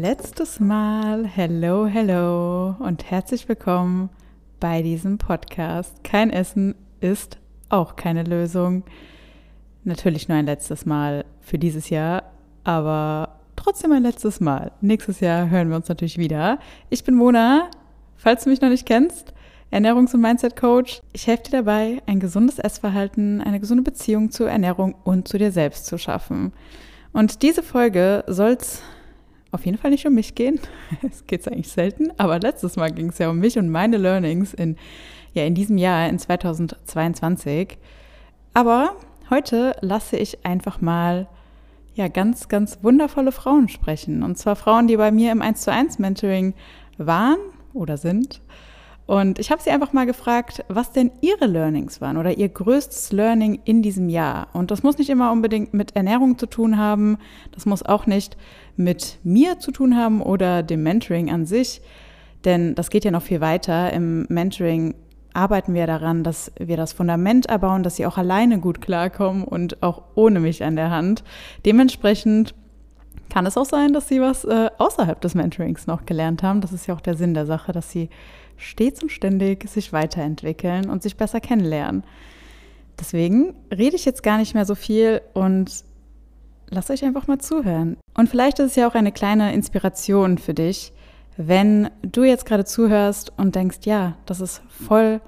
letztes Mal. Hello, hello und herzlich willkommen bei diesem Podcast. Kein Essen ist auch keine Lösung. Natürlich nur ein letztes Mal für dieses Jahr, aber trotzdem ein letztes Mal. Nächstes Jahr hören wir uns natürlich wieder. Ich bin Mona, falls du mich noch nicht kennst. Ernährungs- und Mindset-Coach. Ich helfe dir dabei, ein gesundes Essverhalten, eine gesunde Beziehung zur Ernährung und zu dir selbst zu schaffen. Und diese Folge soll es auf jeden Fall nicht um mich gehen. Es geht eigentlich selten, aber letztes Mal ging es ja um mich und meine Learnings in, ja, in diesem Jahr, in 2022. Aber heute lasse ich einfach mal ja, ganz, ganz wundervolle Frauen sprechen. Und zwar Frauen, die bei mir im 1 zu 1 Mentoring waren oder sind. Und ich habe sie einfach mal gefragt, was denn ihre Learnings waren oder ihr größtes Learning in diesem Jahr. Und das muss nicht immer unbedingt mit Ernährung zu tun haben. Das muss auch nicht mit mir zu tun haben oder dem Mentoring an sich, denn das geht ja noch viel weiter. Im Mentoring arbeiten wir daran, dass wir das Fundament erbauen, dass sie auch alleine gut klarkommen und auch ohne mich an der Hand. Dementsprechend kann es auch sein, dass sie was äh, außerhalb des Mentorings noch gelernt haben. Das ist ja auch der Sinn der Sache, dass sie stets und ständig sich weiterentwickeln und sich besser kennenlernen. Deswegen rede ich jetzt gar nicht mehr so viel und lasst euch einfach mal zuhören. Und vielleicht ist es ja auch eine kleine Inspiration für dich, wenn du jetzt gerade zuhörst und denkst, ja, das ist voll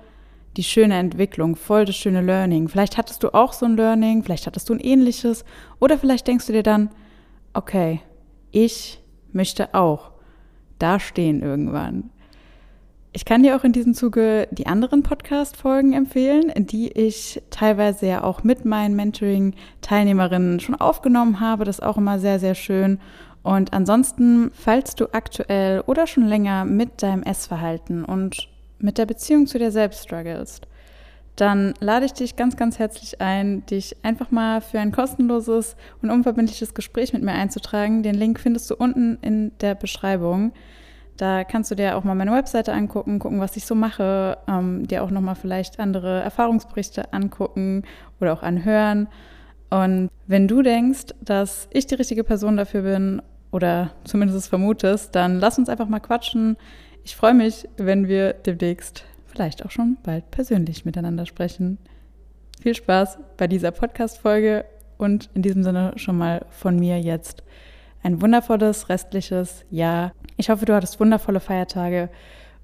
die schöne Entwicklung, voll das schöne Learning. Vielleicht hattest du auch so ein Learning, vielleicht hattest du ein ähnliches oder vielleicht denkst du dir dann, okay, ich möchte auch da stehen irgendwann. Ich kann dir auch in diesem Zuge die anderen Podcast-Folgen empfehlen, die ich teilweise ja auch mit meinen Mentoring-Teilnehmerinnen schon aufgenommen habe. Das ist auch immer sehr, sehr schön. Und ansonsten, falls du aktuell oder schon länger mit deinem Essverhalten und mit der Beziehung zu dir selbst strugglest, dann lade ich dich ganz, ganz herzlich ein, dich einfach mal für ein kostenloses und unverbindliches Gespräch mit mir einzutragen. Den Link findest du unten in der Beschreibung. Da kannst du dir auch mal meine Webseite angucken, gucken, was ich so mache, ähm, dir auch nochmal vielleicht andere Erfahrungsberichte angucken oder auch anhören. Und wenn du denkst, dass ich die richtige Person dafür bin oder zumindest es vermutest, dann lass uns einfach mal quatschen. Ich freue mich, wenn wir demnächst vielleicht auch schon bald persönlich miteinander sprechen. Viel Spaß bei dieser Podcast-Folge und in diesem Sinne schon mal von mir jetzt ein wundervolles restliches Jahr. Ich hoffe, du hattest wundervolle Feiertage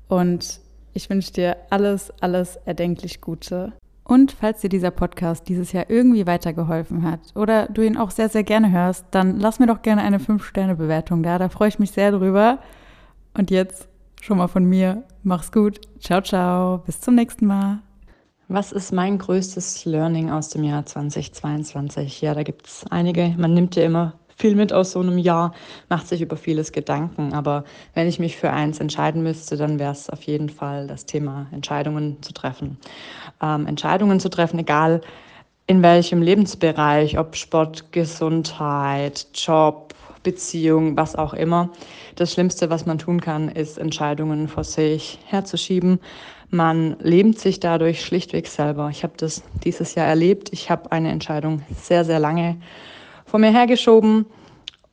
und ich wünsche dir alles, alles erdenklich Gute. Und falls dir dieser Podcast dieses Jahr irgendwie weitergeholfen hat oder du ihn auch sehr, sehr gerne hörst, dann lass mir doch gerne eine 5-Sterne-Bewertung da. Da freue ich mich sehr drüber. Und jetzt schon mal von mir. Mach's gut. Ciao, ciao. Bis zum nächsten Mal. Was ist mein größtes Learning aus dem Jahr 2022? Ja, da gibt es einige. Man nimmt ja immer viel mit aus so einem Jahr, macht sich über vieles Gedanken. Aber wenn ich mich für eins entscheiden müsste, dann wäre es auf jeden Fall das Thema Entscheidungen zu treffen. Ähm, Entscheidungen zu treffen, egal in welchem Lebensbereich, ob Sport, Gesundheit, Job, Beziehung, was auch immer. Das Schlimmste, was man tun kann, ist Entscheidungen vor sich herzuschieben. Man lähmt sich dadurch schlichtweg selber. Ich habe das dieses Jahr erlebt. Ich habe eine Entscheidung sehr, sehr lange vor mir hergeschoben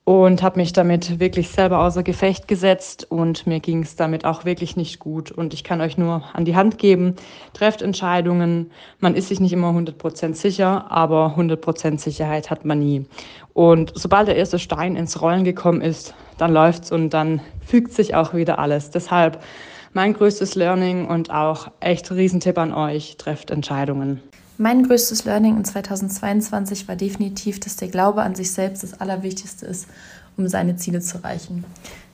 und habe mich damit wirklich selber außer Gefecht gesetzt und mir ging es damit auch wirklich nicht gut. Und ich kann euch nur an die Hand geben, trefft Entscheidungen. Man ist sich nicht immer 100% sicher, aber 100% Sicherheit hat man nie. Und sobald der erste Stein ins Rollen gekommen ist, dann läuft's und dann fügt sich auch wieder alles. Deshalb mein größtes Learning und auch echt Riesentipp an euch, trefft Entscheidungen. Mein größtes Learning in 2022 war definitiv, dass der Glaube an sich selbst das Allerwichtigste ist, um seine Ziele zu erreichen.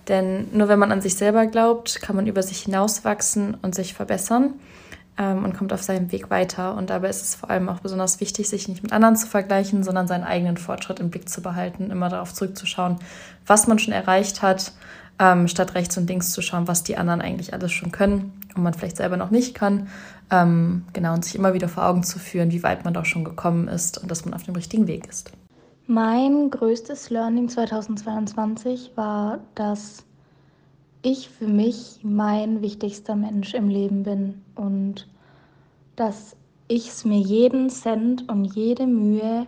Denn nur wenn man an sich selber glaubt, kann man über sich hinauswachsen und sich verbessern ähm, und kommt auf seinem Weg weiter. Und dabei ist es vor allem auch besonders wichtig, sich nicht mit anderen zu vergleichen, sondern seinen eigenen Fortschritt im Blick zu behalten, immer darauf zurückzuschauen, was man schon erreicht hat, ähm, statt rechts und links zu schauen, was die anderen eigentlich alles schon können und man vielleicht selber noch nicht kann ähm, genau, und sich immer wieder vor Augen zu führen, wie weit man doch schon gekommen ist und dass man auf dem richtigen Weg ist. Mein größtes Learning 2022 war, dass ich für mich mein wichtigster Mensch im Leben bin und dass ich es mir jeden Cent und jede Mühe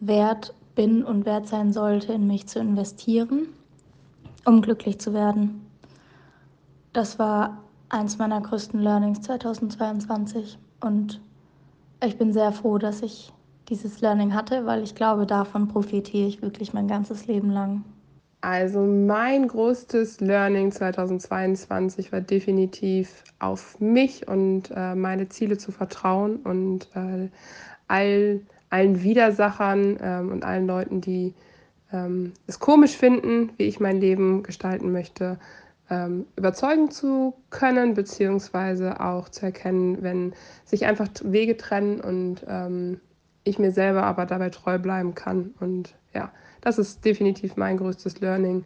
wert bin und wert sein sollte, in mich zu investieren. um glücklich zu werden. Das war eins meiner größten Learnings 2022 und ich bin sehr froh, dass ich dieses Learning hatte, weil ich glaube, davon profitiere ich wirklich mein ganzes Leben lang. Also mein größtes Learning 2022 war definitiv auf mich und äh, meine Ziele zu vertrauen und äh, all, allen Widersachern äh, und allen Leuten, die ähm, es komisch finden, wie ich mein Leben gestalten möchte, ähm, überzeugen zu können, beziehungsweise auch zu erkennen, wenn sich einfach Wege trennen und ähm, ich mir selber aber dabei treu bleiben kann. Und ja, das ist definitiv mein größtes Learning,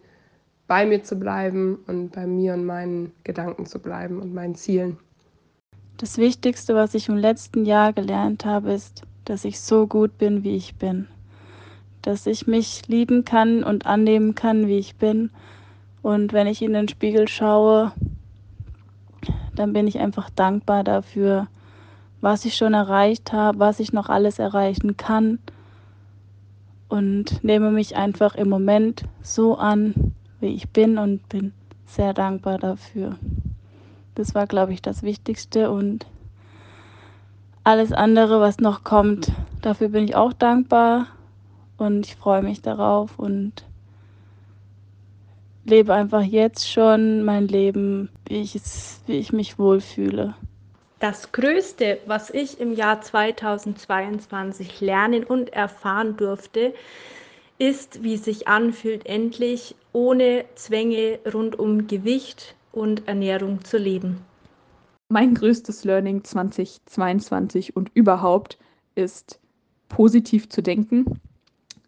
bei mir zu bleiben und bei mir und meinen Gedanken zu bleiben und meinen Zielen. Das Wichtigste, was ich im letzten Jahr gelernt habe, ist, dass ich so gut bin, wie ich bin. Dass ich mich lieben kann und annehmen kann, wie ich bin. Und wenn ich in den Spiegel schaue, dann bin ich einfach dankbar dafür, was ich schon erreicht habe, was ich noch alles erreichen kann. Und nehme mich einfach im Moment so an, wie ich bin und bin sehr dankbar dafür. Das war, glaube ich, das Wichtigste. Und alles andere, was noch kommt, dafür bin ich auch dankbar. Und ich freue mich darauf. Und lebe einfach jetzt schon mein Leben, wie ich, es, wie ich mich wohlfühle. Das Größte, was ich im Jahr 2022 lernen und erfahren durfte, ist, wie es sich anfühlt, endlich ohne Zwänge rund um Gewicht und Ernährung zu leben. Mein größtes Learning 2022 und überhaupt ist positiv zu denken,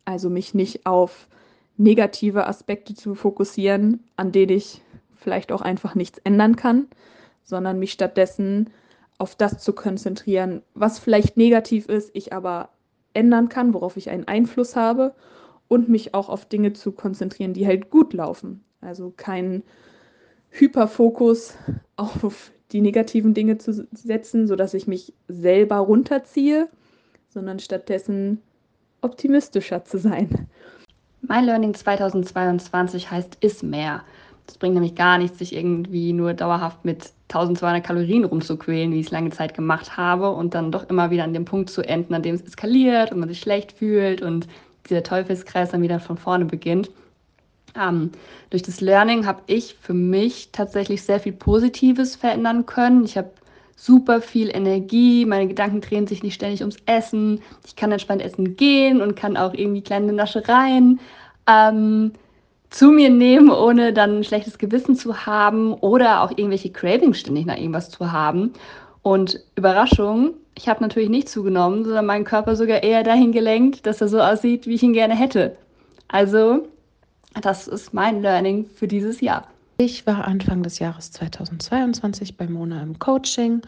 also mich nicht auf negative Aspekte zu fokussieren, an denen ich vielleicht auch einfach nichts ändern kann, sondern mich stattdessen auf das zu konzentrieren, was vielleicht negativ ist, ich aber ändern kann, worauf ich einen Einfluss habe und mich auch auf Dinge zu konzentrieren, die halt gut laufen. Also keinen Hyperfokus auf die negativen Dinge zu setzen, sodass ich mich selber runterziehe, sondern stattdessen optimistischer zu sein. Mein Learning 2022 heißt Ist mehr. Das bringt nämlich gar nichts, sich irgendwie nur dauerhaft mit 1200 Kalorien rumzuquälen, wie ich es lange Zeit gemacht habe und dann doch immer wieder an dem Punkt zu enden, an dem es eskaliert und man sich schlecht fühlt und dieser Teufelskreis dann wieder von vorne beginnt. Ähm, durch das Learning habe ich für mich tatsächlich sehr viel Positives verändern können. Ich habe super viel Energie, meine Gedanken drehen sich nicht ständig ums Essen, ich kann entspannt essen gehen und kann auch irgendwie kleine Naschereien ähm, zu mir nehmen, ohne dann ein schlechtes Gewissen zu haben oder auch irgendwelche Cravings ständig nach irgendwas zu haben. Und Überraschung, ich habe natürlich nicht zugenommen, sondern meinen Körper sogar eher dahin gelenkt, dass er so aussieht, wie ich ihn gerne hätte. Also, das ist mein Learning für dieses Jahr. Ich war Anfang des Jahres 2022 bei Mona im Coaching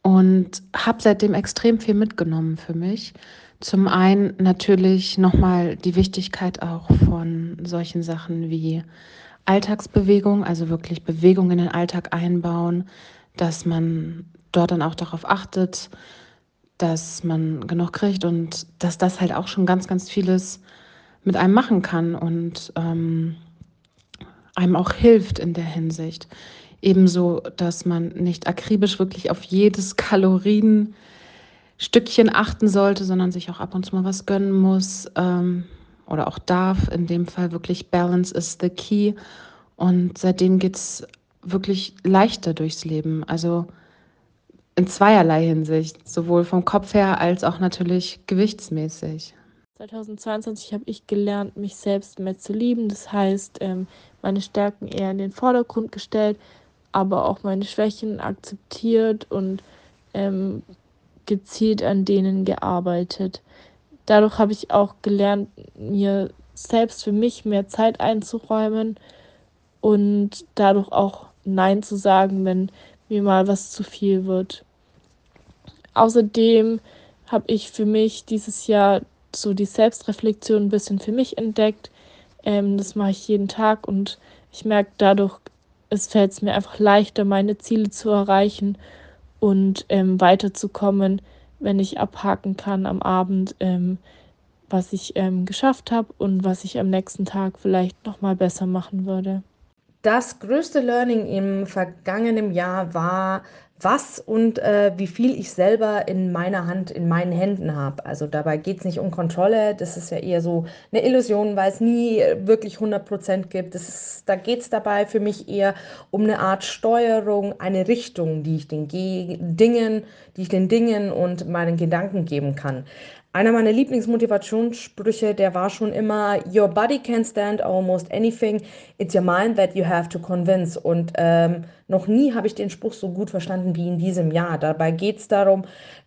und habe seitdem extrem viel mitgenommen für mich. Zum einen natürlich nochmal die Wichtigkeit auch von solchen Sachen wie Alltagsbewegung, also wirklich Bewegung in den Alltag einbauen, dass man dort dann auch darauf achtet, dass man genug kriegt und dass das halt auch schon ganz, ganz vieles mit einem machen kann und ähm, einem auch hilft in der Hinsicht. Ebenso, dass man nicht akribisch wirklich auf jedes Kalorien Stückchen achten sollte, sondern sich auch ab und zu mal was gönnen muss ähm, oder auch darf. In dem Fall wirklich Balance is the key. Und seitdem geht es wirklich leichter durchs Leben. Also in zweierlei Hinsicht, sowohl vom Kopf her als auch natürlich gewichtsmäßig. 2022 habe ich gelernt, mich selbst mehr zu lieben. Das heißt, ähm, meine Stärken eher in den Vordergrund gestellt, aber auch meine Schwächen akzeptiert und ähm, gezielt an denen gearbeitet. Dadurch habe ich auch gelernt, mir selbst für mich mehr Zeit einzuräumen und dadurch auch Nein zu sagen, wenn mir mal was zu viel wird. Außerdem habe ich für mich dieses Jahr so die Selbstreflexion ein bisschen für mich entdeckt. Ähm, das mache ich jeden Tag und ich merke dadurch, es fällt es mir einfach leichter, meine Ziele zu erreichen und ähm, weiterzukommen, wenn ich abhaken kann am Abend, ähm, was ich ähm, geschafft habe und was ich am nächsten Tag vielleicht noch mal besser machen würde. Das größte Learning im vergangenen Jahr war, was und äh, wie viel ich selber in meiner Hand, in meinen Händen habe. Also dabei geht es nicht um Kontrolle, das ist ja eher so eine Illusion, weil es nie wirklich 100% gibt. Das ist, da geht es dabei für mich eher um eine Art Steuerung, eine Richtung, die ich den Ge Dingen, die ich den Dingen und meinen Gedanken geben kann. Einer meiner Lieblingsmotivationssprüche, der war schon immer, Your body can stand almost anything, it's your mind that you have to convince. Und ähm, noch nie habe ich den Spruch so gut verstanden wie in diesem Jahr. Dabei geht es darum,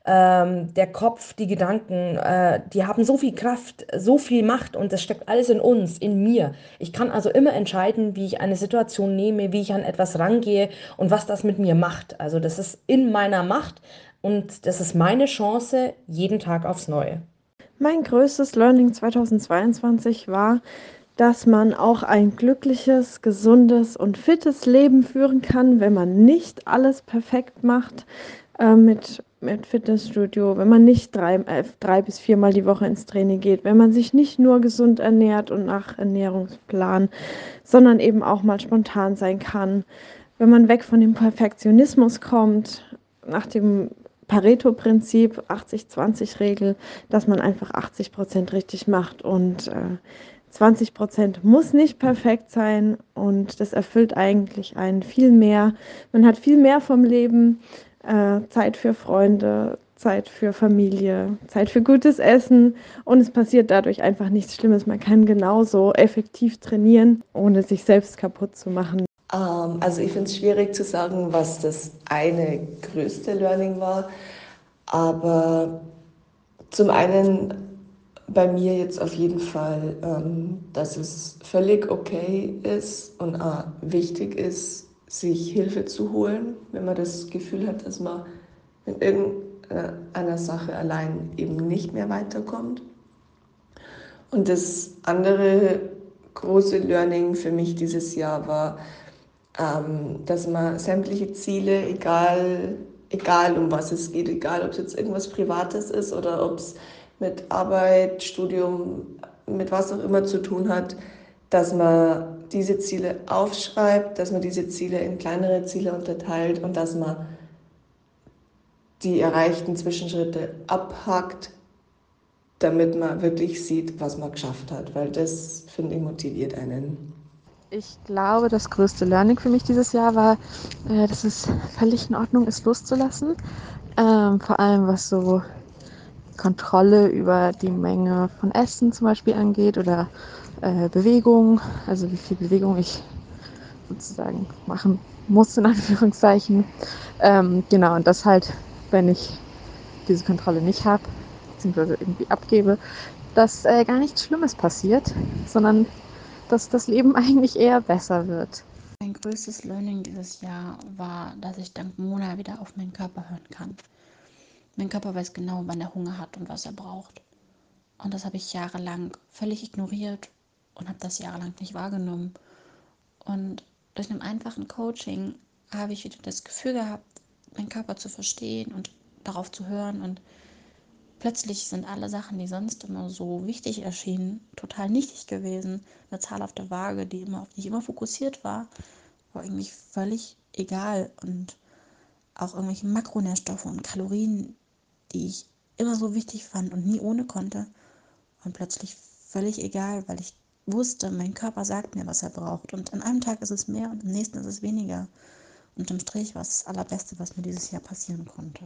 ähm, der Kopf, die Gedanken, äh, die haben so viel Kraft, so viel Macht und das steckt alles in uns, in mir. Ich kann also immer entscheiden, wie ich eine Situation nehme, wie ich an etwas rangehe und was das mit mir macht. Also das ist in meiner Macht, und das ist meine Chance jeden Tag aufs Neue. Mein größtes Learning 2022 war, dass man auch ein glückliches, gesundes und fittes Leben führen kann, wenn man nicht alles perfekt macht äh, mit, mit Fitnessstudio, wenn man nicht drei, äh, drei bis viermal die Woche ins Training geht, wenn man sich nicht nur gesund ernährt und nach Ernährungsplan, sondern eben auch mal spontan sein kann, wenn man weg von dem Perfektionismus kommt, nach dem Pareto-Prinzip, 80-20-Regel, dass man einfach 80 Prozent richtig macht und äh, 20 Prozent muss nicht perfekt sein und das erfüllt eigentlich einen viel mehr. Man hat viel mehr vom Leben, äh, Zeit für Freunde, Zeit für Familie, Zeit für gutes Essen und es passiert dadurch einfach nichts Schlimmes. Man kann genauso effektiv trainieren, ohne sich selbst kaputt zu machen. Ähm, also ich finde es schwierig zu sagen, was das eine größte Learning war. Aber zum einen bei mir jetzt auf jeden Fall, ähm, dass es völlig okay ist und auch wichtig ist, sich Hilfe zu holen, wenn man das Gefühl hat, dass man in irgendeiner Sache allein eben nicht mehr weiterkommt. Und das andere große Learning für mich dieses Jahr war, ähm, dass man sämtliche Ziele, egal, egal um was es geht, egal ob es jetzt irgendwas Privates ist oder ob es mit Arbeit, Studium, mit was auch immer zu tun hat, dass man diese Ziele aufschreibt, dass man diese Ziele in kleinere Ziele unterteilt und dass man die erreichten Zwischenschritte abhakt, damit man wirklich sieht, was man geschafft hat, weil das, finde ich, motiviert einen. Ich glaube, das größte Learning für mich dieses Jahr war, äh, dass es völlig in Ordnung ist, loszulassen. Ähm, vor allem was so Kontrolle über die Menge von Essen zum Beispiel angeht oder äh, Bewegung, also wie viel Bewegung ich sozusagen machen muss, in Anführungszeichen. Ähm, genau, und das halt, wenn ich diese Kontrolle nicht habe, beziehungsweise irgendwie abgebe, dass äh, gar nichts Schlimmes passiert, sondern dass das Leben eigentlich eher besser wird. Mein größtes Learning dieses Jahr war, dass ich dank Mona wieder auf meinen Körper hören kann. Mein Körper weiß genau, wann er Hunger hat und was er braucht. Und das habe ich jahrelang völlig ignoriert und habe das jahrelang nicht wahrgenommen. Und durch ein einfachen Coaching habe ich wieder das Gefühl gehabt, meinen Körper zu verstehen und darauf zu hören und Plötzlich sind alle Sachen, die sonst immer so wichtig erschienen, total nichtig gewesen. Eine Zahl auf der Waage, die immer, auf die immer fokussiert war, war irgendwie völlig egal. Und auch irgendwelche Makronährstoffe und Kalorien, die ich immer so wichtig fand und nie ohne konnte, waren plötzlich völlig egal, weil ich wusste, mein Körper sagt mir, was er braucht. Und an einem Tag ist es mehr und am nächsten ist es weniger. Und im Strich war es das Allerbeste, was mir dieses Jahr passieren konnte.